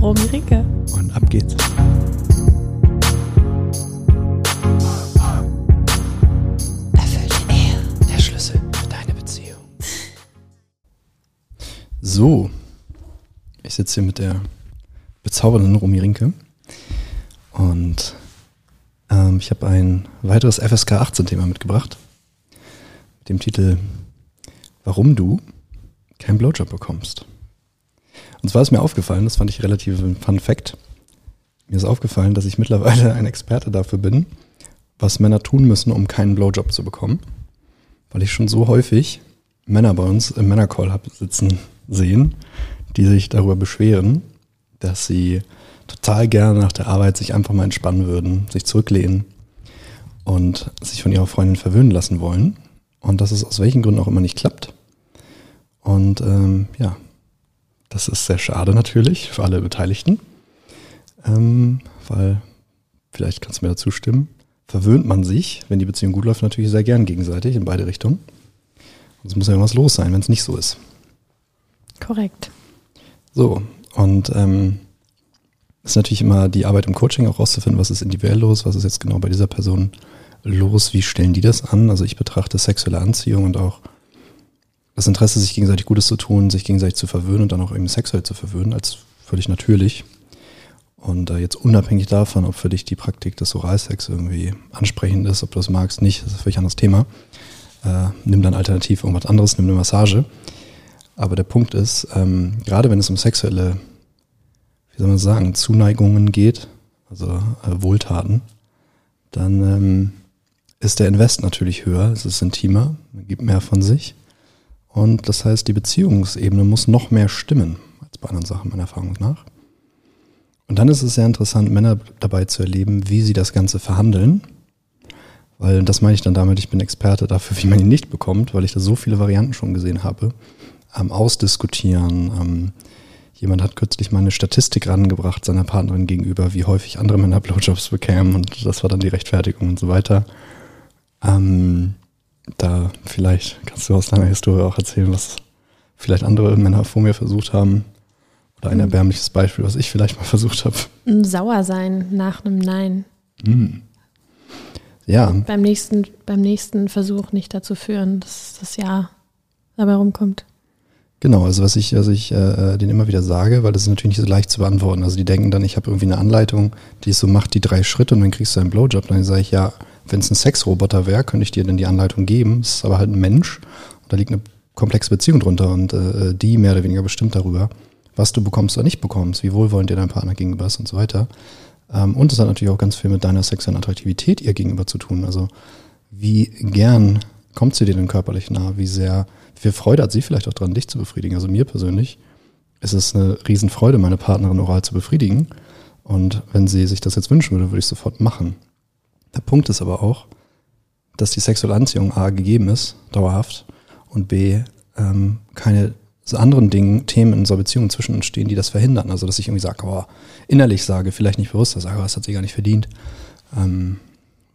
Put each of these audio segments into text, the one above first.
Romy Rinke. Und ab geht's. Erfüllte Ehe, der Schlüssel für deine Beziehung. So, ich sitze hier mit der bezaubernden Romy Rinke und ähm, ich habe ein weiteres FSK 18 Thema mitgebracht mit dem Titel Warum du keinen Blowjob bekommst. Und zwar ist mir aufgefallen, das fand ich relativ ein Fun Fact. Mir ist aufgefallen, dass ich mittlerweile ein Experte dafür bin, was Männer tun müssen, um keinen Blowjob zu bekommen. Weil ich schon so häufig Männer bei uns im Männercall habe sitzen sehen, die sich darüber beschweren, dass sie total gerne nach der Arbeit sich einfach mal entspannen würden, sich zurücklehnen und sich von ihrer Freundin verwöhnen lassen wollen. Und dass es aus welchen Gründen auch immer nicht klappt. Und ähm, ja, das ist sehr schade natürlich für alle Beteiligten, ähm, weil, vielleicht kannst du mir dazu stimmen, verwöhnt man sich, wenn die Beziehung gut läuft, natürlich sehr gern gegenseitig in beide Richtungen. Und es muss ja irgendwas los sein, wenn es nicht so ist. Korrekt. So, und ähm, ist natürlich immer die Arbeit im Coaching auch rauszufinden, was ist individuell los, was ist jetzt genau bei dieser Person los, wie stellen die das an. Also ich betrachte sexuelle Anziehung und auch das Interesse, sich gegenseitig Gutes zu tun, sich gegenseitig zu verwöhnen und dann auch eben sexuell zu verwöhnen, als völlig natürlich. Und äh, jetzt unabhängig davon, ob für dich die Praktik des Oralsex irgendwie ansprechend ist, ob du das magst, nicht, das ist ein völlig anderes Thema. Äh, nimm dann alternativ irgendwas anderes, nimm eine Massage. Aber der Punkt ist, ähm, gerade wenn es um sexuelle, wie soll man sagen, Zuneigungen geht, also äh, Wohltaten, dann ähm, ist der Invest natürlich höher, es ist intimer, man gibt mehr von sich. Und das heißt, die Beziehungsebene muss noch mehr stimmen als bei anderen Sachen, meiner Erfahrung nach. Und dann ist es sehr interessant, Männer dabei zu erleben, wie sie das Ganze verhandeln. Weil das meine ich dann damit, ich bin Experte dafür, wie man ihn nicht bekommt, weil ich da so viele Varianten schon gesehen habe. Ähm, ausdiskutieren. Ähm, jemand hat kürzlich mal eine Statistik rangebracht seiner Partnerin gegenüber, wie häufig andere Männer Blowjobs bekämen und das war dann die Rechtfertigung und so weiter. Ähm, da vielleicht kannst du aus deiner Historie auch erzählen, was vielleicht andere Männer vor mir versucht haben. Oder ein mhm. erbärmliches Beispiel, was ich vielleicht mal versucht habe. Sauer sein nach einem Nein. Mhm. Ja. Beim nächsten, beim nächsten Versuch nicht dazu führen, dass das Ja dabei rumkommt. Genau, also was ich, also ich äh, denen immer wieder sage, weil das ist natürlich nicht so leicht zu beantworten. Also die denken dann, ich habe irgendwie eine Anleitung, die so macht die drei Schritte und dann kriegst du einen Blowjob. Dann sage ich, ja, wenn es ein Sexroboter wäre, könnte ich dir dann die Anleitung geben. Es ist aber halt ein Mensch und da liegt eine komplexe Beziehung drunter und äh, die mehr oder weniger bestimmt darüber, was du bekommst oder nicht bekommst, wie wohlwollend dir dein Partner gegenüber ist und so weiter. Ähm, und es hat natürlich auch ganz viel mit deiner sexuellen Attraktivität ihr gegenüber zu tun. Also wie gern kommt sie dir denn körperlich nah? Wie sehr, wie viel Freude hat sie vielleicht auch dran, dich zu befriedigen? Also mir persönlich ist es eine Riesenfreude, meine Partnerin oral zu befriedigen. Und wenn sie sich das jetzt wünschen würde, würde ich sofort machen. Der Punkt ist aber auch, dass die sexuelle Anziehung A gegeben ist, dauerhaft, und B, ähm, keine anderen Dingen, Themen in unserer Beziehung zwischen uns stehen, die das verhindern. Also, dass ich irgendwie sage, oh, innerlich sage, vielleicht nicht bewusst, sage, oh, das hat sie gar nicht verdient. Ähm,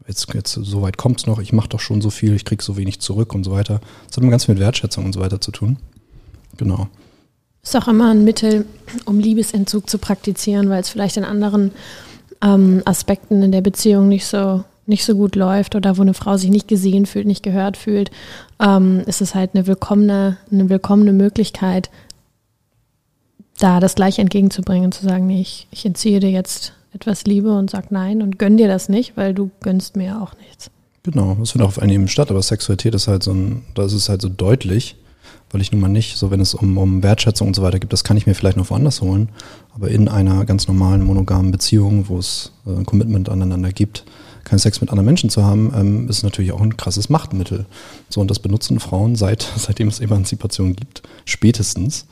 jetzt, jetzt so weit kommt es noch, ich mache doch schon so viel, ich kriege so wenig zurück und so weiter. Das hat immer ganz viel mit Wertschätzung und so weiter zu tun. Genau. Ist auch immer ein Mittel, um Liebesentzug zu praktizieren, weil es vielleicht in anderen ähm, Aspekten in der Beziehung nicht so nicht so gut läuft oder wo eine Frau sich nicht gesehen fühlt, nicht gehört fühlt, ähm, ist es halt eine willkommene, eine willkommene Möglichkeit, da das gleich entgegenzubringen, zu sagen, nee, ich, ich entziehe dir jetzt etwas Liebe und sag nein und gönn dir das nicht, weil du gönnst mir auch nichts. Genau, das findet auch auf einem statt, aber Sexualität ist halt so ein, da ist es halt so deutlich, weil ich nun mal nicht, so wenn es um, um Wertschätzung und so weiter gibt, das kann ich mir vielleicht noch woanders holen, aber in einer ganz normalen monogamen Beziehung, wo es äh, ein Commitment aneinander gibt, keinen Sex mit anderen Menschen zu haben, ähm, ist natürlich auch ein krasses Machtmittel. So, und das benutzen Frauen seit, seitdem es Emanzipation gibt, spätestens,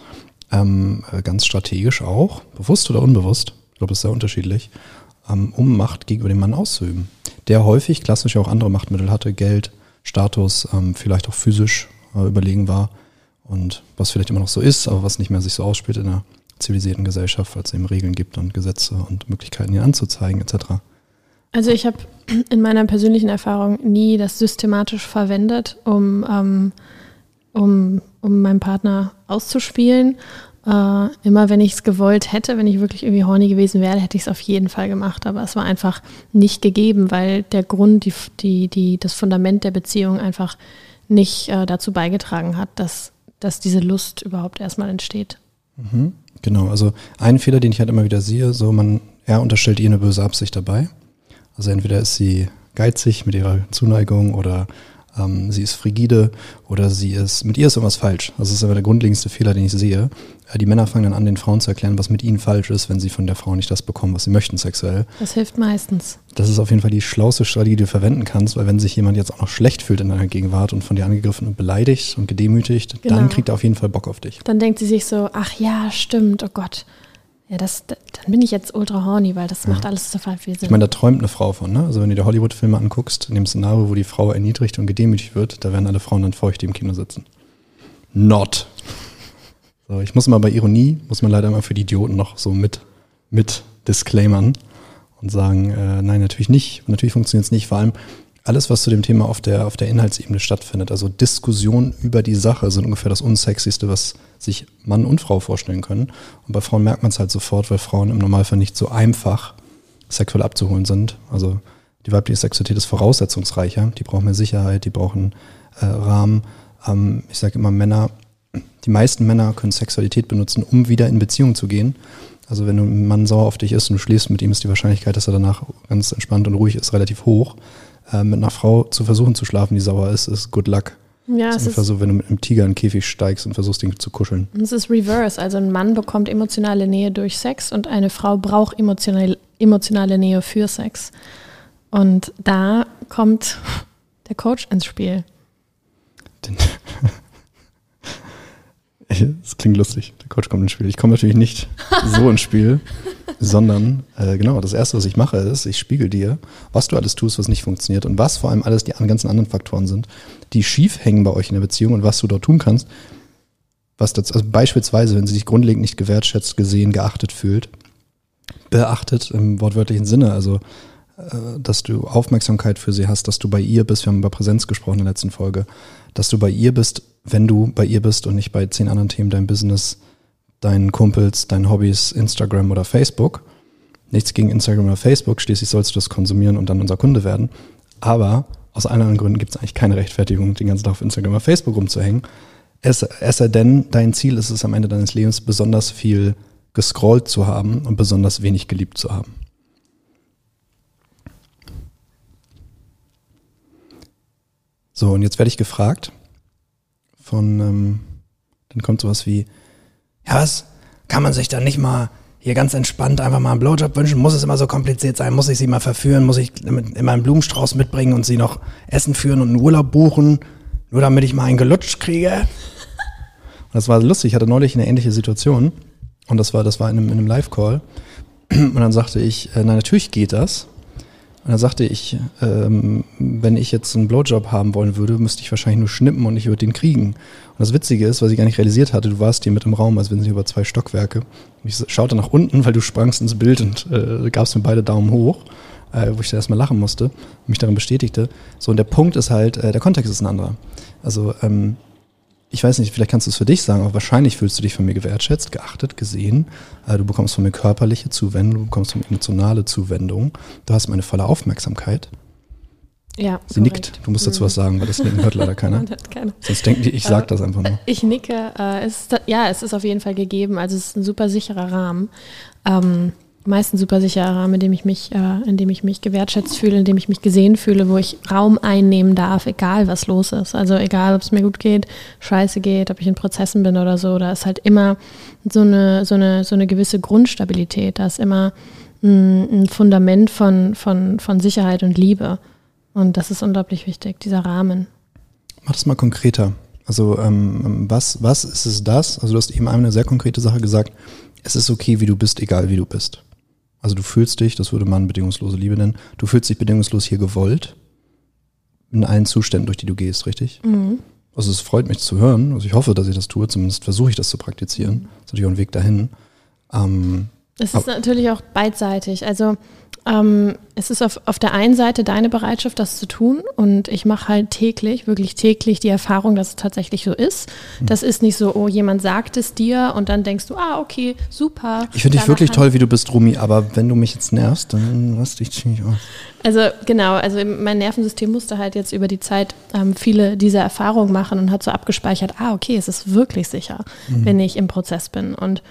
ähm, äh, ganz strategisch auch, bewusst oder unbewusst, ich glaube, das ist sehr unterschiedlich, ähm, um Macht gegenüber dem Mann auszuüben. Der häufig klassisch auch andere Machtmittel hatte, Geld, Status, ähm, vielleicht auch physisch äh, überlegen war und was vielleicht immer noch so ist, aber was nicht mehr sich so ausspielt in einer zivilisierten Gesellschaft, weil es eben Regeln gibt und Gesetze und Möglichkeiten, ihn anzuzeigen etc. Also ich habe in meiner persönlichen Erfahrung nie das systematisch verwendet, um, ähm, um, um meinen Partner auszuspielen. Äh, immer wenn ich es gewollt hätte, wenn ich wirklich irgendwie horny gewesen wäre, hätte ich es auf jeden Fall gemacht. Aber es war einfach nicht gegeben, weil der Grund, die, die, die, das Fundament der Beziehung einfach nicht äh, dazu beigetragen hat, dass, dass diese Lust überhaupt erstmal entsteht. Mhm, genau, also ein Fehler, den ich halt immer wieder sehe, so man, er unterstellt ihr eine böse Absicht dabei. Also entweder ist sie geizig mit ihrer Zuneigung oder ähm, sie ist frigide oder sie ist, mit ihr ist irgendwas falsch. Das ist aber der grundlegendste Fehler, den ich sehe. Äh, die Männer fangen dann an, den Frauen zu erklären, was mit ihnen falsch ist, wenn sie von der Frau nicht das bekommen, was sie möchten sexuell. Das hilft meistens. Das ist auf jeden Fall die schlauste Strategie, die du verwenden kannst, weil wenn sich jemand jetzt auch noch schlecht fühlt in deiner Gegenwart und von dir angegriffen und beleidigt und gedemütigt, genau. dann kriegt er auf jeden Fall Bock auf dich. Dann denkt sie sich so, ach ja, stimmt, oh Gott ja, das, dann bin ich jetzt ultra horny, weil das ja. macht alles total viel Sinn. Ich meine, da träumt eine Frau von, ne? Also wenn du dir Hollywood-Filme anguckst, in dem Szenario, wo die Frau erniedrigt und gedemütigt wird, da werden alle Frauen dann feucht, die im Kino sitzen. Not. So, ich muss mal bei Ironie, muss man leider mal für die Idioten noch so mit, mit disclaimern und sagen, äh, nein, natürlich nicht. Natürlich funktioniert es nicht. Vor allem, alles, was zu dem Thema auf der, auf der Inhaltsebene stattfindet, also Diskussion über die Sache, sind ungefähr das Unsexyste, was sich Mann und Frau vorstellen können. Und bei Frauen merkt man es halt sofort, weil Frauen im Normalfall nicht so einfach sexuell abzuholen sind. Also die weibliche Sexualität ist voraussetzungsreicher, die brauchen mehr Sicherheit, die brauchen äh, Rahmen. Ähm, ich sage immer Männer, die meisten Männer können Sexualität benutzen, um wieder in Beziehung zu gehen. Also wenn ein Mann sauer auf dich ist und du schläfst mit ihm, ist die Wahrscheinlichkeit, dass er danach ganz entspannt und ruhig ist, relativ hoch äh, mit einer Frau zu versuchen zu schlafen, die sauer ist, ist good luck. Ja, das ist ungefähr so, wenn du mit einem Tiger in den Käfig steigst und versuchst, ihn zu kuscheln. Es ist reverse. Also ein Mann bekommt emotionale Nähe durch Sex und eine Frau braucht emotionale, emotionale Nähe für Sex. Und da kommt der Coach ins Spiel. Das klingt lustig. Der Coach kommt ins Spiel. Ich komme natürlich nicht so ins Spiel, sondern äh, genau, das Erste, was ich mache, ist, ich spiegel dir, was du alles tust, was nicht funktioniert und was vor allem alles die ganzen anderen Faktoren sind, die schief hängen bei euch in der Beziehung und was du dort tun kannst. Was das, also beispielsweise, wenn sie sich grundlegend nicht gewertschätzt, gesehen, geachtet fühlt, beachtet im wortwörtlichen Sinne, also äh, dass du Aufmerksamkeit für sie hast, dass du bei ihr bist, wir haben über Präsenz gesprochen in der letzten Folge, dass du bei ihr bist, wenn du bei ihr bist und nicht bei zehn anderen Themen, dein Business, deinen Kumpels, deinen Hobbys, Instagram oder Facebook. Nichts gegen Instagram oder Facebook, schließlich sollst du das konsumieren und dann unser Kunde werden. Aber aus anderen Gründen gibt es eigentlich keine Rechtfertigung, den ganzen Tag auf Instagram oder Facebook rumzuhängen. Es, es sei denn, dein Ziel ist es am Ende deines Lebens, besonders viel gescrollt zu haben und besonders wenig geliebt zu haben. So, und jetzt werde ich gefragt von, ähm, dann kommt sowas wie, ja was, kann man sich dann nicht mal hier ganz entspannt einfach mal einen Blowjob wünschen? Muss es immer so kompliziert sein? Muss ich sie mal verführen? Muss ich immer einen Blumenstrauß mitbringen und sie noch Essen führen und einen Urlaub buchen? Nur damit ich mal einen gelutscht kriege? Und das war lustig. Ich hatte neulich eine ähnliche Situation. Und das war, das war in einem, in einem Live-Call. Und dann sagte ich, äh, na natürlich geht das. Und dann sagte ich, ähm, wenn ich jetzt einen Blowjob haben wollen würde, müsste ich wahrscheinlich nur schnippen und ich würde den kriegen. Und das Witzige ist, was ich gar nicht realisiert hatte, du warst hier mit im Raum, als wenn sie über zwei Stockwerke. Ich schaute nach unten, weil du sprangst ins Bild und äh, gabst mir beide Daumen hoch, äh, wo ich da erstmal lachen musste, mich darin bestätigte. So, und der Punkt ist halt, äh, der Kontext ist ein anderer. Also, ähm, ich weiß nicht, vielleicht kannst du es für dich sagen, aber wahrscheinlich fühlst du dich von mir gewertschätzt, geachtet, gesehen. Äh, du bekommst von mir körperliche Zuwendung, du bekommst von mir emotionale Zuwendung. Du hast meine volle Aufmerksamkeit. Ja. Sie korrekt. nickt. Du musst dazu mhm. was sagen, weil das Nicken hört leider keiner. keiner. Sonst denken die, ich sag das einfach nur. Ich nicke. Äh, es ist, ja, es ist auf jeden Fall gegeben. Also es ist ein super sicherer Rahmen. Ähm, meistens super sicherer Rahmen, in dem ich mich, äh, in dem ich mich gewertschätzt fühle, in dem ich mich gesehen fühle, wo ich Raum einnehmen darf, egal was los ist. Also egal, ob es mir gut geht, scheiße geht, ob ich in Prozessen bin oder so, da ist halt immer so eine, so eine, so eine gewisse Grundstabilität. Da ist immer ein, ein Fundament von, von, von Sicherheit und Liebe. Und das ist unglaublich wichtig, dieser Rahmen. Mach das mal konkreter. Also ähm, was, was ist es das? Also du hast eben eine sehr konkrete Sache gesagt. Es ist okay, wie du bist, egal wie du bist. Also du fühlst dich, das würde man bedingungslose Liebe nennen, du fühlst dich bedingungslos hier gewollt in allen Zuständen, durch die du gehst, richtig? Mhm. Also es freut mich zu hören. Also ich hoffe, dass ich das tue. Zumindest versuche ich das zu praktizieren. Das ist natürlich auch ein Weg dahin. Ähm, es ist natürlich auch beidseitig. Also ähm, es ist auf, auf der einen Seite deine Bereitschaft, das zu tun. Und ich mache halt täglich, wirklich täglich die Erfahrung, dass es tatsächlich so ist. Hm. Das ist nicht so, oh, jemand sagt es dir und dann denkst du, ah, okay, super. ich finde dich wirklich toll, wie du bist, Rumi, aber wenn du mich jetzt nervst, dann lass dich ziemlich aus. Also genau, also mein Nervensystem musste halt jetzt über die Zeit ähm, viele dieser Erfahrungen machen und hat so abgespeichert, ah, okay, es ist wirklich sicher, wenn ich im Prozess bin. Und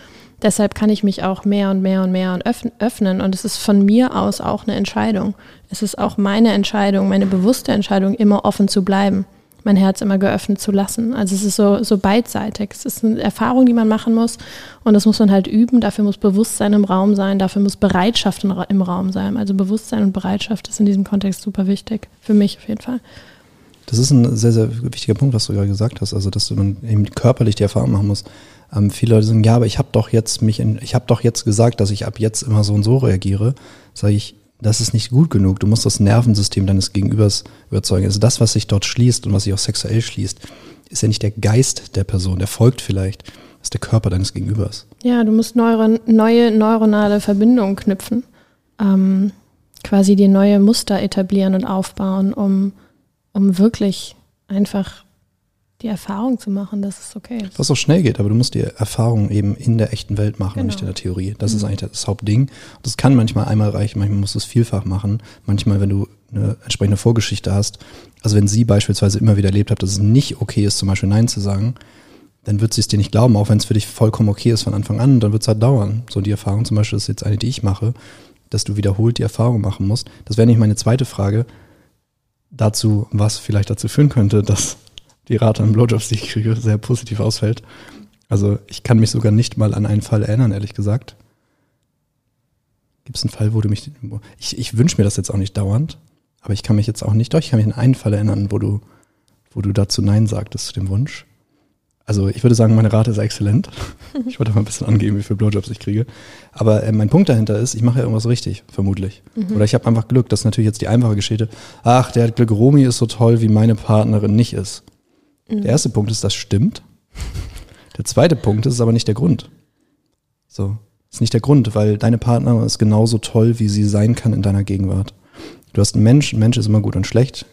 deshalb kann ich mich auch mehr und mehr und mehr öffnen. Und es ist von mir aus auch eine Entscheidung. Es ist auch meine Entscheidung, meine bewusste Entscheidung, immer offen zu bleiben, mein Herz immer geöffnet zu lassen. Also es ist so, so beidseitig. Es ist eine Erfahrung, die man machen muss. Und das muss man halt üben. Dafür muss Bewusstsein im Raum sein. Dafür muss Bereitschaft im Raum sein. Also Bewusstsein und Bereitschaft ist in diesem Kontext super wichtig. Für mich auf jeden Fall. Das ist ein sehr, sehr wichtiger Punkt, was du gerade gesagt hast. Also, dass man eben körperlich die Erfahrung machen muss. Ähm, viele Leute sagen, ja, aber ich habe doch jetzt mich, in, ich habe doch jetzt gesagt, dass ich ab jetzt immer so und so reagiere. Sage ich, das ist nicht gut genug. Du musst das Nervensystem deines Gegenübers überzeugen. Also das, was sich dort schließt und was sich auch sexuell schließt, ist ja nicht der Geist der Person, der folgt vielleicht. Das ist der Körper deines Gegenübers. Ja, du musst neure, neue neuronale Verbindungen knüpfen. Ähm, quasi dir neue Muster etablieren und aufbauen, um, um wirklich einfach die Erfahrung zu machen, dass es okay ist. Was auch schnell geht, aber du musst die Erfahrung eben in der echten Welt machen und nicht in Genau. der Theorie. Das ist eigentlich das Hauptding. Das kann manchmal einmal reichen, manchmal musst du es vielfach machen. Manchmal, wenn du eine entsprechende Vorgeschichte hast, also wenn sie beispielsweise immer wieder erlebt hat, dass es nicht okay ist, zum Beispiel Nein zu sagen, dann wird sie es dir nicht glauben, auch wenn es für dich vollkommen okay ist von Anfang an, dann wird es halt dauern. So die Erfahrung zum Beispiel ist jetzt eine, die ich mache, dass du wiederholt die Erfahrung machen musst. Das wäre nicht meine zweite Frage dazu, was vielleicht dazu führen könnte, dass die Rate an Blowjobs, die ich kriege, sehr positiv ausfällt. Also ich kann mich sogar nicht mal an einen Fall erinnern, ehrlich gesagt. Gibt es einen Fall, wo du mich, ich, ich wünsche mir das jetzt auch nicht dauernd, aber ich kann mich jetzt auch nicht, doch, ich kann mich an einen Fall erinnern, wo du, wo du dazu Nein sagtest zu dem Wunsch. Also ich würde sagen, meine Rate ist exzellent. Ich wollte mal ein bisschen angeben, wie viele Blowjobs ich kriege. Aber äh, mein Punkt dahinter ist, ich mache ja irgendwas richtig, vermutlich. Oder ich habe einfach Glück. Das ist natürlich jetzt die einfache Geschichte. Ach, der hat Glück, Romy ist so toll, wie meine Partnerin nicht ist. Der erste Punkt ist, das stimmt. Der zweite Punkt ist aber nicht der Grund. So, ist nicht der Grund, weil deine Partnerin ist genauso toll, wie sie sein kann in deiner Gegenwart. Du hast einen Mensch, ein Mensch ist immer gut und schlecht.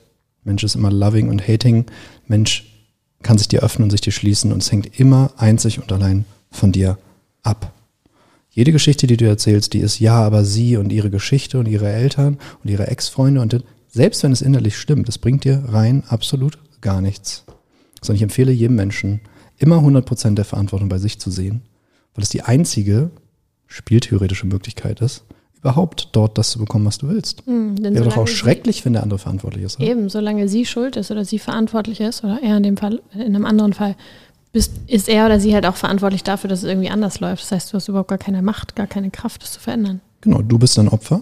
Mensch ist immer loving und hating. Mensch kann sich dir öffnen und sich dir schließen und es hängt immer einzig und allein von dir ab. Jede Geschichte, die du erzählst, die ist ja, aber sie und ihre Geschichte und ihre Eltern und ihre Ex-Freunde und selbst wenn es innerlich stimmt, das bringt dir rein absolut gar nichts. Sondern ich empfehle jedem Menschen, immer 100% der Verantwortung bei sich zu sehen, weil es die einzige spieltheoretische Möglichkeit ist, überhaupt dort das zu bekommen, was du willst. Hm, denn Wäre doch auch sie- schrecklich, wenn der andere verantwortlich ist. Oder? Eben, solange sie schuld ist oder sie verantwortlich ist, oder er in dem Fall, in einem anderen Fall, bist, ist er oder sie halt auch verantwortlich dafür, dass es irgendwie anders läuft. Das heißt, du hast überhaupt gar keine Macht, gar keine Kraft, das zu verändern. Genau, du bist dann Opfer.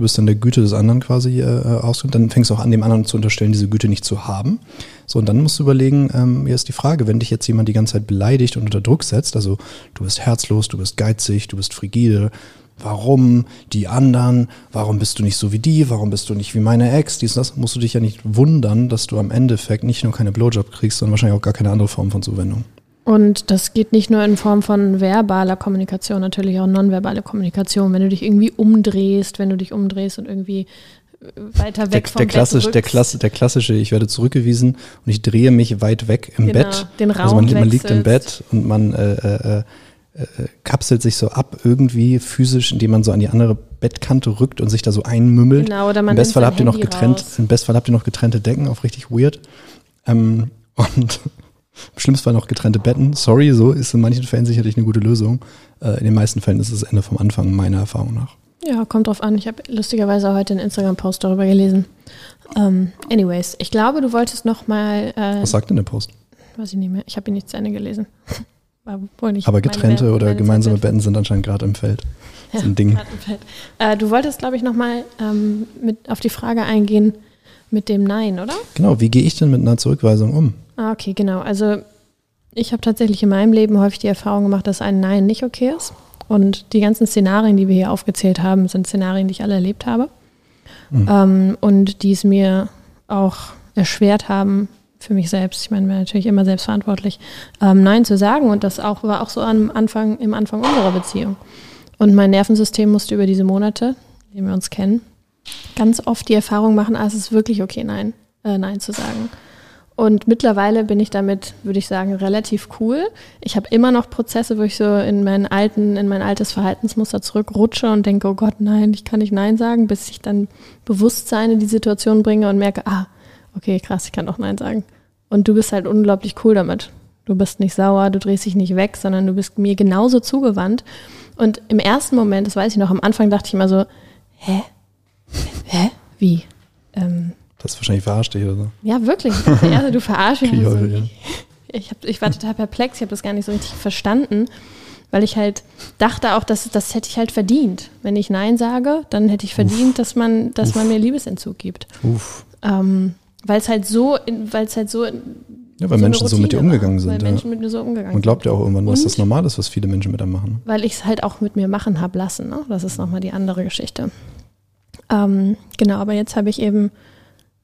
Du bist dann der Güte des anderen quasi äh, aus und dann fängst du auch an, dem anderen zu unterstellen, diese Güte nicht zu haben. So, und dann musst du überlegen, ähm, hier ist die Frage, wenn dich jetzt jemand die ganze Zeit beleidigt und unter Druck setzt, also du bist herzlos, du bist geizig, du bist frigide, warum die anderen, warum bist du nicht so wie die, warum bist du nicht wie meine Ex, dies und das, musst du dich ja nicht wundern, dass du am Endeffekt nicht nur keine Blowjob kriegst, sondern wahrscheinlich auch gar keine andere Form von Zuwendung. Und das geht nicht nur in Form von verbaler Kommunikation, natürlich auch nonverbale Kommunikation. Wenn du dich irgendwie umdrehst, wenn du dich umdrehst und irgendwie äh, weiter Der, weg vom der, klassisch, Bett der. Klasse, der klassische, ich werde zurückgewiesen und ich drehe mich weit weg im Genau, Bett. den Raum also man, man liegt im. Bett und man äh, äh, äh, äh, kapselt sich so ab irgendwie physisch, indem man so an die andere Bettkante rückt und sich da so einmümmelt. Genau, oder man Im Bestfall habt ihr noch getrennt, raus. im Bestfall habt ihr noch getrennte Decken, auf richtig weird. Ähm, und im schlimmsten Fall noch getrennte Betten. Sorry, so ist in manchen Fällen sicherlich eine gute Lösung. Äh, in den meisten Fällen ist es das Ende vom Anfang, meiner Erfahrung nach. Ja, kommt drauf an. Ich habe lustigerweise heute einen Instagram-Post darüber gelesen. Ähm, anyways, ich glaube, du wolltest noch mal, äh, Was sagt denn der Post? weiß ich nicht mehr, ich habe ihn nicht zu Ende gelesen. War wohl nicht Aber getrennte Welt- oder gemeinsame Zeit. Betten sind anscheinend gerade im Feld. Ja, ein Ding. grad im Feld. Äh, du wolltest, glaube ich, noch mal ähm, mit auf die Frage eingehen mit dem Nein, oder? Genau, wie gehe ich denn mit einer Zurückweisung um? Ah, okay, genau. Also ich habe tatsächlich in meinem Leben häufig die Erfahrung gemacht, dass ein Nein nicht okay ist. Und die ganzen Szenarien, die wir hier aufgezählt haben, sind Szenarien, die ich alle erlebt habe. Mhm. Ähm, und die es mir auch erschwert haben, für mich selbst, ich meine, wir natürlich immer selbstverantwortlich, ähm, Nein zu sagen. Und das auch, war auch so am Anfang, im Anfang unserer Beziehung. Und mein Nervensystem musste über diese Monate, die wir uns kennen, ganz oft die Erfahrung machen, ah, es ist wirklich okay, Nein, äh, Nein zu sagen. Und mittlerweile bin ich damit, würde ich sagen, relativ cool. Ich habe immer noch Prozesse, wo ich so in meinen alten, in mein altes Verhaltensmuster zurückrutsche und denke, oh Gott, nein, ich kann nicht Nein sagen, bis ich dann Bewusstsein in die Situation bringe und merke, ah, okay, krass, ich kann doch Nein sagen. Und du bist halt unglaublich cool damit. Du bist nicht sauer, du drehst dich nicht weg, sondern du bist mir genauso zugewandt. Und im ersten Moment, das weiß ich noch, am Anfang dachte ich immer so, hä? Hä? Wie? Ähm, das wahrscheinlich verarscht dich oder so. Ja, wirklich. Ich dachte, ja, du verarschst mich. So. Ich, hab, ich war total perplex, ich habe das gar nicht so richtig verstanden, weil ich halt dachte auch, dass das hätte ich halt verdient. Wenn ich Nein sage, dann hätte ich verdient, Uff. dass man, dass Uff. man mir Liebesentzug gibt. Uff. Ähm, weil es halt so, weil es halt so. Ja, weil so Menschen so mit dir umgegangen sind. Weil ja. Menschen mit mir so umgegangen Man glaubt ja auch irgendwann, dass das normal ist, was viele Menschen mit einem machen. Weil ich es halt auch mit mir machen habe lassen. Ne? Das ist nochmal die andere Geschichte. Ähm, genau, aber jetzt habe ich eben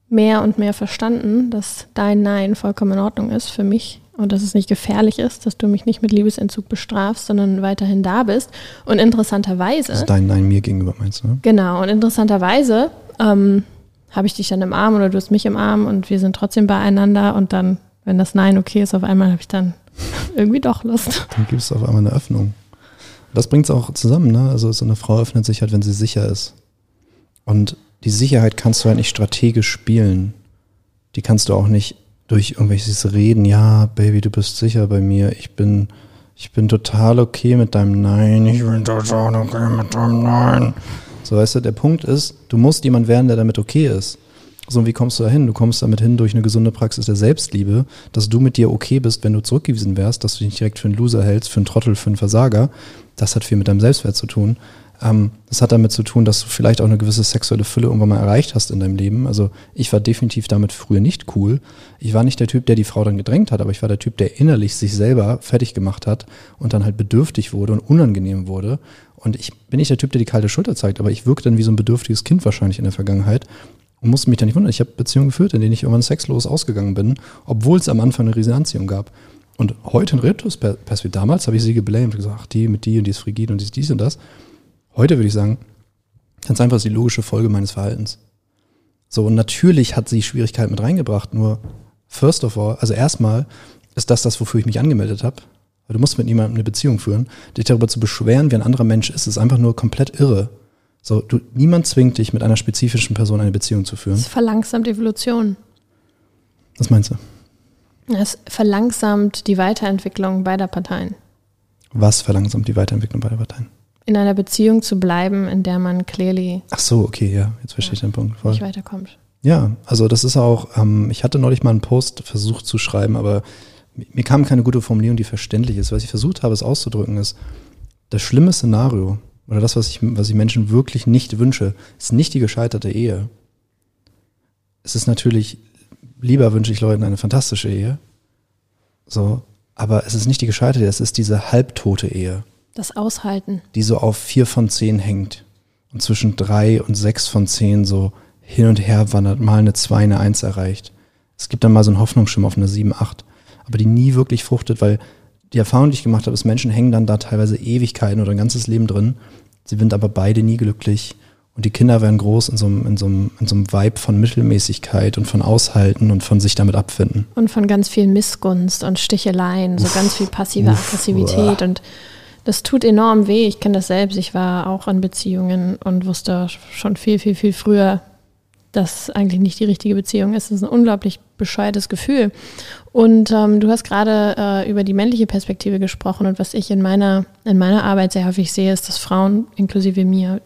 mehr und mehr verstanden, dass dein Nein vollkommen in Ordnung ist für mich und dass es nicht gefährlich ist, dass du mich nicht mit Liebesentzug bestrafst, sondern weiterhin da bist. Und interessanterweise. Also dein Nein mir gegenüber meinst du? Ne? Genau, und interessanterweise ähm, habe ich dich dann im Arm oder du hast mich im Arm und wir sind trotzdem beieinander und dann, wenn das Nein okay ist, auf einmal habe ich dann irgendwie doch Lust. Dann gibt es auf einmal eine Öffnung. Das bringt es auch zusammen, ne? Also so eine Frau öffnet sich halt, wenn sie sicher ist. Und die Sicherheit kannst du halt nicht strategisch spielen. Die kannst du auch nicht durch irgendwelches Reden, ja, Baby, du bist sicher bei mir, ich bin, ich bin total okay mit deinem Nein, ich bin total okay mit deinem Nein. So, weißt du, der Punkt ist, du musst jemand werden, der damit okay ist. So, und wie kommst du dahin? Du kommst damit hin durch eine gesunde Praxis der Selbstliebe, dass du mit dir okay bist, wenn du zurückgewiesen wärst, dass du dich direkt für einen Loser hältst, für einen Trottel, für einen Versager. Das hat viel mit deinem Selbstwert zu tun. Ähm, das hat damit zu tun, dass du vielleicht auch eine gewisse sexuelle Fülle irgendwann mal erreicht hast in deinem Leben. Also ich war definitiv damit früher nicht cool. Ich war nicht der Typ, der die Frau dann gedrängt hat, aber ich war der Typ, der innerlich sich selber fertig gemacht hat und dann halt bedürftig wurde und unangenehm wurde und ich bin nicht der Typ, der die kalte Schulter zeigt, aber ich wirke dann wie so ein bedürftiges Kind wahrscheinlich in der Vergangenheit und musste mich dann nicht wundern. Ich habe Beziehungen geführt, in denen ich irgendwann sexlos ausgegangen bin, obwohl es am Anfang eine riesige Anziehung gab. Und heute in Retrospektive, damals habe ich sie geblamed, gesagt, ach, die mit die und die ist frigid und die ist dies und das. Heute würde ich sagen, ganz einfach ist die logische Folge meines Verhaltens. So, und natürlich hat sie Schwierigkeiten mit reingebracht, nur first of all, also erstmal ist das das, wofür ich mich angemeldet habe. Du musst mit niemandem eine Beziehung führen. Dich darüber zu beschweren, wie ein anderer Mensch ist, ist einfach nur komplett irre. So, du, niemand zwingt dich, mit einer spezifischen Person eine Beziehung zu führen. Es verlangsamt Evolution. Was meinst du? Es verlangsamt die Weiterentwicklung beider Parteien. Was verlangsamt die Weiterentwicklung beider Parteien? In einer Beziehung zu bleiben, in der man clearly. Ach so, okay, ja, jetzt verstehe ja, ich den Punkt voll. Nicht weiterkommt. Ja, also das ist auch, ähm, ich hatte neulich mal einen Post versucht zu schreiben, aber mir kam keine gute Formulierung, die verständlich ist. Was ich versucht habe, es auszudrücken, ist, das schlimme Szenario oder das, was ich, was ich Menschen wirklich nicht wünsche, ist nicht die gescheiterte Ehe. Es ist natürlich, lieber wünsche ich Leuten eine fantastische Ehe. So, aber es ist nicht die gescheiterte, es ist diese halbtote Ehe. Das Aushalten. Die so auf vier von zehn hängt und zwischen drei und sechs von zehn so hin und her wandert, mal eine zwei, eine eins erreicht. Es gibt dann mal so einen Hoffnungsschimmer auf eine sieben, acht aber die nie wirklich fruchtet, weil die Erfahrung, die ich gemacht habe, ist, Menschen hängen dann da teilweise Ewigkeiten oder ein ganzes Leben drin. Sie sind aber beide nie glücklich. Und die Kinder werden groß in so, einem, in, so einem, in so einem Vibe von Mittelmäßigkeit und von Aushalten und von sich damit abfinden. Und von ganz viel Missgunst und Sticheleien, so ganz viel passive uff, Aggressivität. Uah. Und das tut enorm weh. Ich kenne das selbst. Ich war auch in Beziehungen und wusste schon viel, viel, viel früher, das eigentlich nicht die richtige Beziehung ist. Das ist ein unglaublich bescheuertes Gefühl. Und ähm, du hast gerade äh, über die männliche Perspektive gesprochen und was ich in meiner, in meiner Arbeit sehr häufig sehe, ist, dass Frauen, inklusive mir,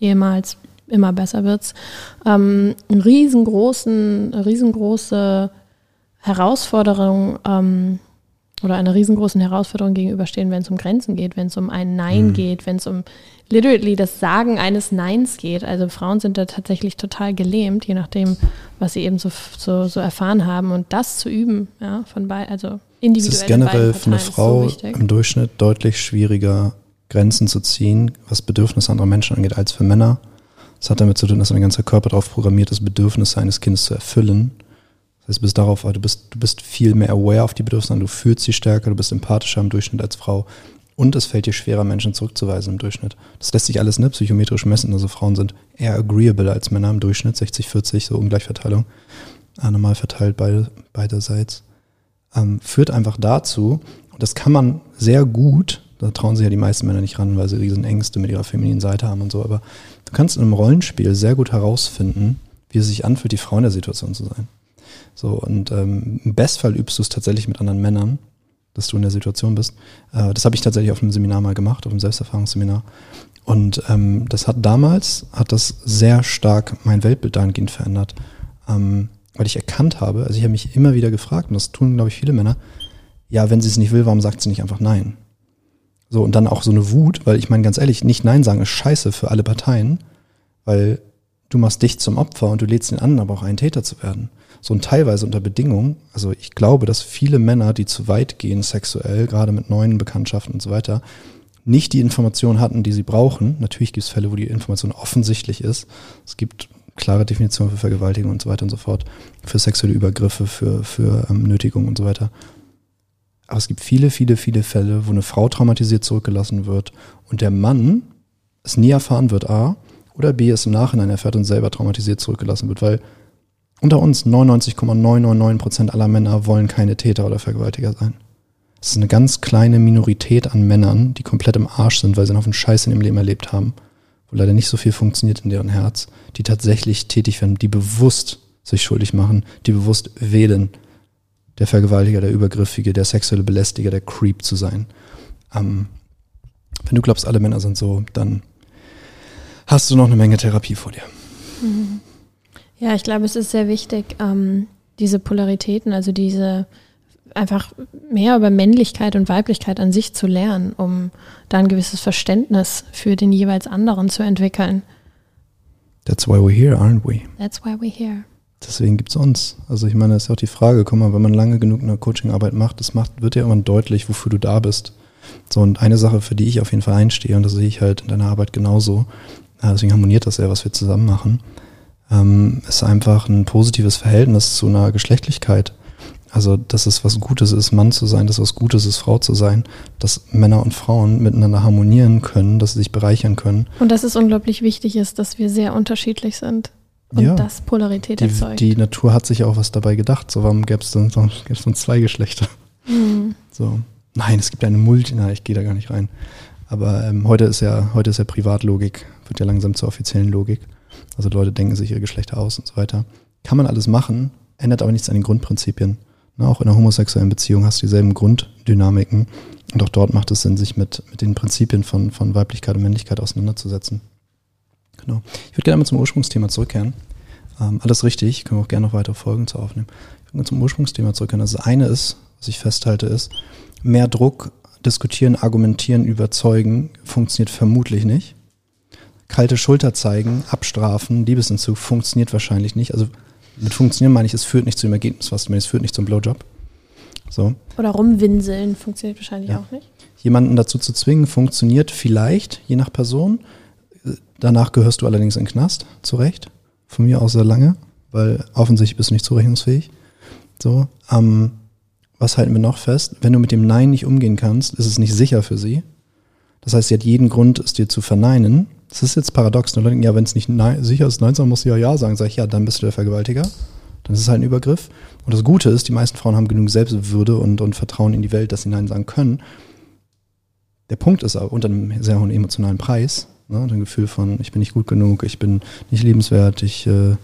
ehemals immer besser wird's, ähm, eine riesengroßen, riesengroße Herausforderung ähm, oder einer riesengroßen Herausforderung gegenüberstehen, wenn es um Grenzen geht, wenn es um ein Nein mhm. geht, wenn es um literally das Sagen eines Neins geht. Also Frauen sind da tatsächlich total gelähmt, je nachdem, was sie eben so, so, so erfahren haben. Und das zu üben, ja, von beiden, also individuell. Es ist generell für eine Frau so im Durchschnitt deutlich schwieriger, Grenzen zu ziehen, was Bedürfnisse anderer Menschen angeht, als für Männer. Das hat damit zu tun, dass dein ganzer Körper darauf programmiert ist, Bedürfnisse eines Kindes zu erfüllen. Das heißt, du bist darauf, du bist, du bist viel mehr aware auf die Bedürfnisse, du fühlst sie stärker, du bist empathischer im Durchschnitt als Frau. Und es fällt dir schwerer, Menschen zurückzuweisen im Durchschnitt. Das lässt sich alles ne, psychometrisch messen. Also Frauen sind eher agreeable als Männer im Durchschnitt, 60-40, so Ungleichverteilung. Äh, normal verteilt beide, beiderseits. Ähm, führt einfach dazu, und das kann man sehr gut, da trauen sich ja die meisten Männer nicht ran, weil sie diesen Ängste mit ihrer femininen Seite haben und so, aber du kannst in einem Rollenspiel sehr gut herausfinden, wie es sich anfühlt, die Frau in der Situation zu sein. So, und ähm, im Bestfall übst du es tatsächlich mit anderen Männern, dass du in der Situation bist. Äh, das habe ich tatsächlich auf einem Seminar mal gemacht, auf einem Selbsterfahrungsseminar. Und ähm, das hat damals, hat das sehr stark mein Weltbild dahingehend verändert. Ähm, weil ich erkannt habe, also ich habe mich immer wieder gefragt, und das tun, glaube ich, viele Männer, ja, wenn sie es nicht will, warum sagt sie nicht einfach Nein? So, und dann auch so eine Wut, weil ich meine, ganz ehrlich, nicht Nein sagen ist scheiße für alle Parteien, weil du machst dich zum Opfer und du lädst den anderen aber auch ein, Täter zu werden. So und teilweise unter Bedingungen, also ich glaube, dass viele Männer, die zu weit gehen sexuell, gerade mit neuen Bekanntschaften und so weiter, nicht die Informationen hatten, die sie brauchen. Natürlich gibt es Fälle, wo die Information offensichtlich ist. Es gibt klare Definitionen für Vergewaltigung und so weiter und so fort, für sexuelle Übergriffe, für, für ähm, Nötigung und so weiter. Aber es gibt viele, viele, viele Fälle, wo eine Frau traumatisiert zurückgelassen wird und der Mann es nie erfahren wird, A, oder B, es im Nachhinein erfährt und selber traumatisiert zurückgelassen wird, weil unter uns 99,999 Prozent aller Männer wollen keine Täter oder Vergewaltiger sein. Es ist eine ganz kleine Minorität an Männern, die komplett im Arsch sind, weil sie noch einen Scheiß in ihrem Leben erlebt haben, wo leider nicht so viel funktioniert in deren Herz, die tatsächlich tätig werden, die bewusst sich schuldig machen, die bewusst wählen, der Vergewaltiger, der Übergriffige, der sexuelle Belästiger, der Creep zu sein. Ähm, wenn du glaubst, alle Männer sind so, dann hast du noch eine Menge Therapie vor dir. Mhm. Ja, ich glaube, es ist sehr wichtig, ähm, diese Polaritäten, also diese einfach mehr über Männlichkeit und Weiblichkeit an sich zu lernen, um da ein gewisses Verständnis für den jeweils anderen zu entwickeln. That's why we're here, aren't we? That's why we're here. Deswegen gibt es uns. Also ich meine, das ist ja auch die Frage, guck mal, wenn man lange genug eine Coachingarbeit macht, das macht, wird ja irgendwann deutlich, wofür du da bist. So, und eine Sache, für die ich auf jeden Fall einstehe, und das sehe ich halt in deiner Arbeit genauso, deswegen harmoniert das ja, was wir zusammen machen, ähm, ist einfach ein positives Verhältnis zu einer Geschlechtlichkeit. Also, dass es was Gutes ist, Mann zu sein, dass es was Gutes ist, Frau zu sein, dass Männer und Frauen miteinander harmonieren können, dass sie sich bereichern können. Und dass es unglaublich wichtig ist, dass wir sehr unterschiedlich sind. Und ja, das Polarität die, erzeugt. Die Natur hat sich auch was dabei gedacht. So, warum gäbe es dann, dann zwei Geschlechter? Mhm. So. Nein, es gibt eine Multi, na, ich gehe da gar nicht rein. Aber ähm, heute ist ja, heute ist ja Privatlogik, wird ja langsam zur offiziellen Logik. Also Leute denken sich ihre Geschlechter aus und so weiter. Kann man alles machen, ändert aber nichts an den Grundprinzipien. Na, auch in einer homosexuellen Beziehung hast du dieselben Grunddynamiken. Und auch dort macht es Sinn, sich mit, mit den Prinzipien von, von Weiblichkeit und Männlichkeit auseinanderzusetzen. Genau. Ich würde gerne mal zum Ursprungsthema zurückkehren. Ähm, alles richtig, können wir auch gerne noch weitere Folgen zu aufnehmen. Ich würde zum Ursprungsthema zurückkehren. Also das eine ist, was ich festhalte, ist, mehr Druck, diskutieren, argumentieren, überzeugen funktioniert vermutlich nicht. Kalte Schulter zeigen, abstrafen, Liebesentzug funktioniert wahrscheinlich nicht. Also mit funktionieren meine ich, es führt nicht zu dem Ergebnis, was du meinst, es führt nicht zum Blowjob. So. Oder rumwinseln funktioniert wahrscheinlich ja. auch nicht. Jemanden dazu zu zwingen, funktioniert vielleicht, je nach Person. Danach gehörst du allerdings in den Knast, zu Recht. Von mir aus sehr lange, weil offensichtlich bist du nicht zurechnungsfähig. So, ähm, was halten wir noch fest? Wenn du mit dem Nein nicht umgehen kannst, ist es nicht sicher für sie. Das heißt, sie hat jeden Grund, es dir zu verneinen. Das ist jetzt paradox. Denken, ja, wenn es nicht nein, sicher ist, nein, dann musst du ja Ja sagen. Sag ich, ja, dann bist du der Vergewaltiger. Dann ist es halt ein Übergriff. Und das Gute ist, die meisten Frauen haben genug Selbstwürde und, und Vertrauen in die Welt, dass sie Nein sagen können. Der Punkt ist aber unter einem sehr hohen emotionalen Preis, Ne? Ein Gefühl von, ich bin nicht gut genug, ich bin nicht liebenswert, ich, äh,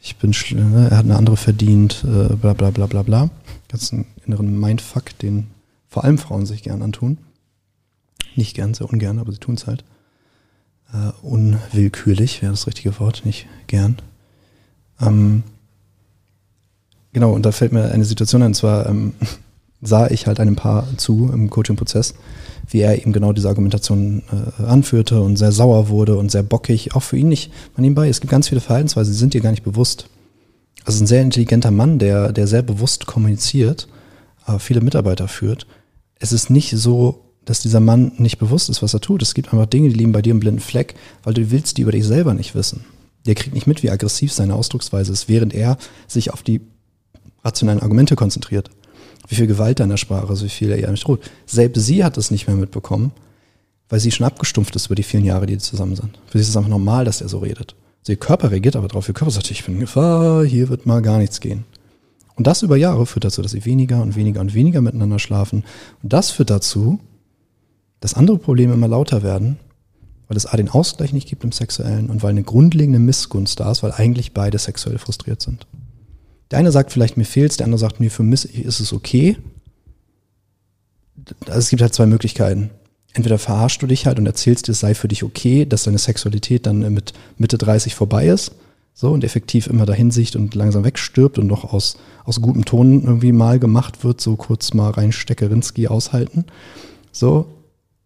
ich bin, ne? er hat eine andere verdient, äh, bla bla bla bla bla. Ganz einen inneren Mindfuck, den vor allem Frauen sich gern antun. Nicht gern, sehr ungern, aber sie tun es halt. Äh, unwillkürlich wäre das richtige Wort, nicht gern. Ähm, genau, und da fällt mir eine Situation ein, und zwar ähm, sah ich halt einem Paar zu im Coaching-Prozess, wie er eben genau diese Argumentation äh, anführte und sehr sauer wurde und sehr bockig, auch für ihn nicht. Man nebenbei, es gibt ganz viele Verhaltensweisen, die sind dir gar nicht bewusst. Also ein sehr intelligenter Mann, der, der sehr bewusst kommuniziert, äh, viele Mitarbeiter führt. Es ist nicht so, dass dieser Mann nicht bewusst ist, was er tut. Es gibt einfach Dinge, die liegen bei dir im blinden Fleck, weil du willst die über dich selber nicht wissen. Der kriegt nicht mit, wie aggressiv seine Ausdrucksweise ist, während er sich auf die rationalen Argumente konzentriert. Wie viel Gewalt in der Sprache ist, wie viel er ihr droht. Selbst sie hat es nicht mehr mitbekommen, weil sie schon abgestumpft ist über die vielen Jahre, die zusammen sind. Für sie ist es einfach normal, dass er so redet. Also ihr Körper reagiert aber drauf. Ihr Körper sagt, ich bin in Gefahr, hier wird mal gar nichts gehen. Und das über Jahre führt dazu, dass sie weniger und weniger und weniger miteinander schlafen. Und das führt dazu, dass andere Probleme immer lauter werden, weil es A den Ausgleich nicht gibt im Sexuellen und weil eine grundlegende Missgunst da ist, weil eigentlich beide sexuell frustriert sind. Der eine sagt vielleicht, mir fehlt's, der andere sagt, mir für mich ist es okay. Also es gibt halt zwei Möglichkeiten. Entweder verarschst du dich halt und erzählst dir, es sei für dich okay, dass deine Sexualität dann mit Mitte 30 vorbei ist. So und effektiv immer dahin sicht und langsam wegstirbt und noch aus, aus gutem Ton irgendwie mal gemacht wird, so kurz mal rein Steckerinski aushalten. So.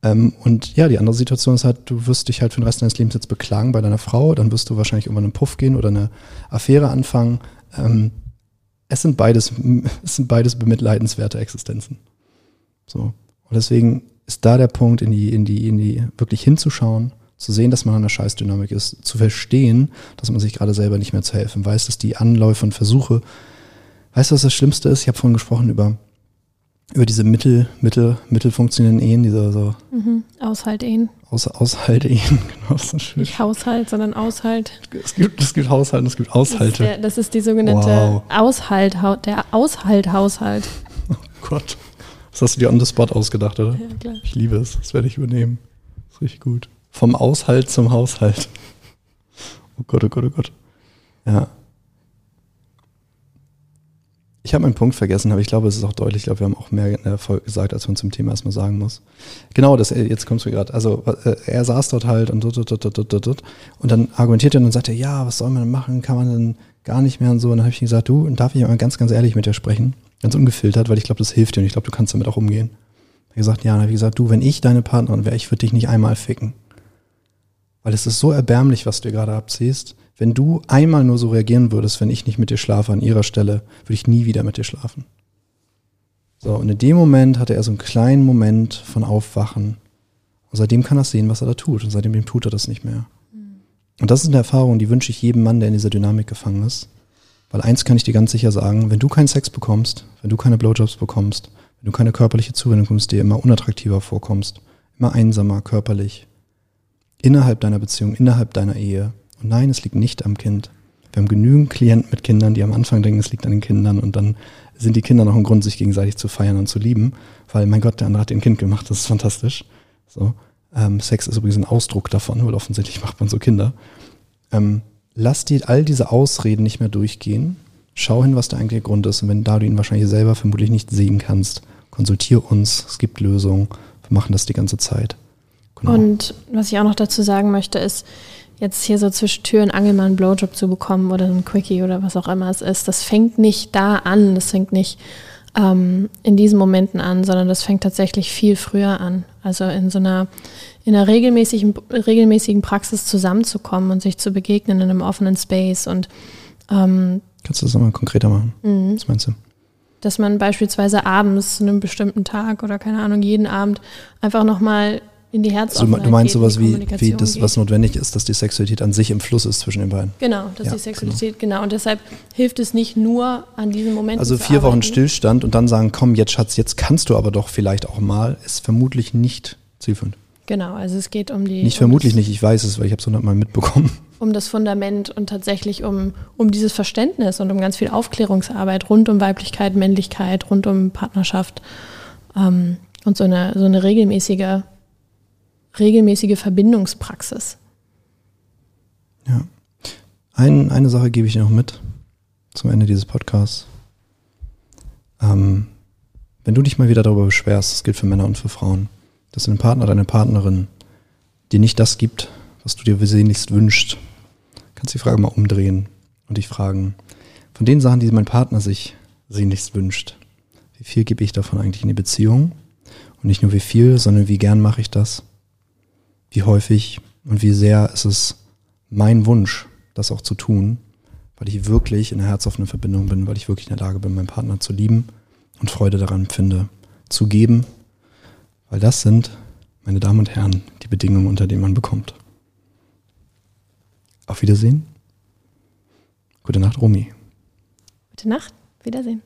Ähm, und ja, die andere Situation ist halt, du wirst dich halt für den Rest deines Lebens jetzt beklagen bei deiner Frau, dann wirst du wahrscheinlich irgendwann einen Puff gehen oder eine Affäre anfangen. Ähm, es sind beides, es sind beides bemitleidenswerte Existenzen. So. Und deswegen ist da der Punkt, in die, in die, in die, wirklich hinzuschauen, zu sehen, dass man an der Scheißdynamik ist, zu verstehen, dass man sich gerade selber nicht mehr zu helfen weiß, dass die Anläufe und Versuche, weißt du, was das Schlimmste ist? Ich habe vorhin gesprochen über, über diese Mittel, Mittel, mittelfunktionierenden Ehen, diese so Mhm. Aushalt-Ehen. Aus, Aushalt-Ehen, genau, das ist schön. Nicht Haushalt, sondern Aushalt. Es gibt, es gibt Haushalte, es gibt Das ist, Aushalte. der, das ist die sogenannte Wow. Aushalt, der Aushalt-Haushalt. Oh Gott. Das hast du dir on the spot ausgedacht, oder? Ja, klar. Ich liebe es. Das werde ich übernehmen. Das ist richtig gut. Vom Aushalt zum Haushalt. Oh Gott, oh Gott, oh Gott. Ja. Ich habe meinen Punkt vergessen, aber ich glaube, es ist auch deutlich. Ich glaube, wir haben auch mehr in der Folge gesagt, als man zum Thema erstmal sagen muss. Genau, das, jetzt kommst du gerade. Also, äh, er saß dort halt und dort, dort, dort, dort, dort. Und dann argumentiert er und dann sagt er, ja, was soll man denn machen? Kann man denn gar nicht mehr und so. Und dann habe ich gesagt, du, darf ich mal ganz, ganz ehrlich mit dir sprechen? Ganz ungefiltert, weil ich glaube, das hilft dir und ich glaube, du kannst damit auch umgehen. Er gesagt, ja, und dann habe ich gesagt, du, wenn ich deine Partnerin wäre, ich würde dich nicht einmal ficken. Weil es ist so erbärmlich, was du dir gerade abziehst. Wenn du einmal nur so reagieren würdest, wenn ich nicht mit dir schlafe an ihrer Stelle, würde ich nie wieder mit dir schlafen. So, und in dem Moment hatte er so einen kleinen Moment von Aufwachen. Und seitdem kann er sehen, was er da tut. Und seitdem tut er das nicht mehr. Und das ist eine Erfahrung, die wünsche ich jedem Mann, der in dieser Dynamik gefangen ist. Weil eins kann ich dir ganz sicher sagen, wenn du keinen Sex bekommst, wenn du keine Blowjobs bekommst, wenn du keine körperliche Zuwendung bekommst, dir immer unattraktiver vorkommst, immer einsamer körperlich, innerhalb deiner Beziehung, innerhalb deiner Ehe. Und nein, es liegt nicht am Kind. Wir haben genügend Klienten mit Kindern, die am Anfang denken, es liegt an den Kindern und dann sind die Kinder noch ein Grund, sich gegenseitig zu feiern und zu lieben, weil mein Gott, der andere hat den Kind gemacht, das ist fantastisch. So, ähm, Sex ist übrigens ein Ausdruck davon, weil offensichtlich macht man so Kinder. Ähm, lass dir all diese Ausreden nicht mehr durchgehen. Schau hin, was der eigentliche Grund ist. Und wenn da du ihn wahrscheinlich selber vermutlich nicht sehen kannst, konsultier uns. Es gibt Lösungen. Wir machen das die ganze Zeit. Genau. Und was ich auch noch dazu sagen möchte, ist, jetzt hier so zwischen Tür und Angel mal einen Blowjob zu bekommen oder ein Quickie oder was auch immer es ist, das fängt nicht da an, das fängt nicht ähm, in diesen Momenten an, sondern das fängt tatsächlich viel früher an. Also in so einer, in einer regelmäßigen, regelmäßigen Praxis zusammenzukommen und sich zu begegnen in einem offenen Space und ähm, Kannst du das nochmal konkreter machen? mh, Was meinst du? dass man beispielsweise abends, an einem bestimmten Tag oder keine Ahnung, jeden Abend einfach nochmal in die Also, Herzoffenheit du meinst sowas wie, wie das, geht. was notwendig ist, dass die Sexualität an sich im Fluss ist zwischen den beiden. Genau, dass Ja, die Sexualität, genau. Und deshalb hilft es nicht nur an diesem Moment. Also vier Wochen. Stillstand und dann sagen, komm, jetzt Schatz, jetzt kannst du aber doch vielleicht auch mal, ist vermutlich nicht zielführend. Genau, also es geht um die. Nicht um vermutlich nicht, ich weiß es, weil ich habe es hundertmal mitbekommen. Um das Fundament und tatsächlich um, um dieses Verständnis und um ganz viel Aufklärungsarbeit rund um Weiblichkeit, Männlichkeit, rund um Partnerschaft ähm, und so eine, so eine regelmäßige, regelmäßige Verbindungspraxis. Ja. Ein, eine Sache gebe ich dir noch mit zum Ende dieses Podcasts. Ähm, wenn du dich mal wieder darüber beschwerst, das gilt für Männer und für Frauen, dass dein Partner, deine Partnerin dir nicht das gibt, was du dir sehnlichst wünscht, kannst du die Frage mal umdrehen und dich fragen, von den Sachen, die mein Partner sich sehnlichst wünscht, wie viel gebe ich davon eigentlich in die Beziehung? Und nicht nur wie viel, sondern wie gern mache ich das? Wie häufig und wie sehr ist es mein Wunsch, das auch zu tun, weil ich wirklich in einer herzoffenen Verbindung bin, weil ich wirklich in der Lage bin, meinen Partner zu lieben und Freude daran empfinde, zu geben, Weil das sind, meine Damen und Herren, die Bedingungen, unter denen man bekommt. Auf Wiedersehen. Gute Nacht, Romy. Gute Nacht. Wiedersehen.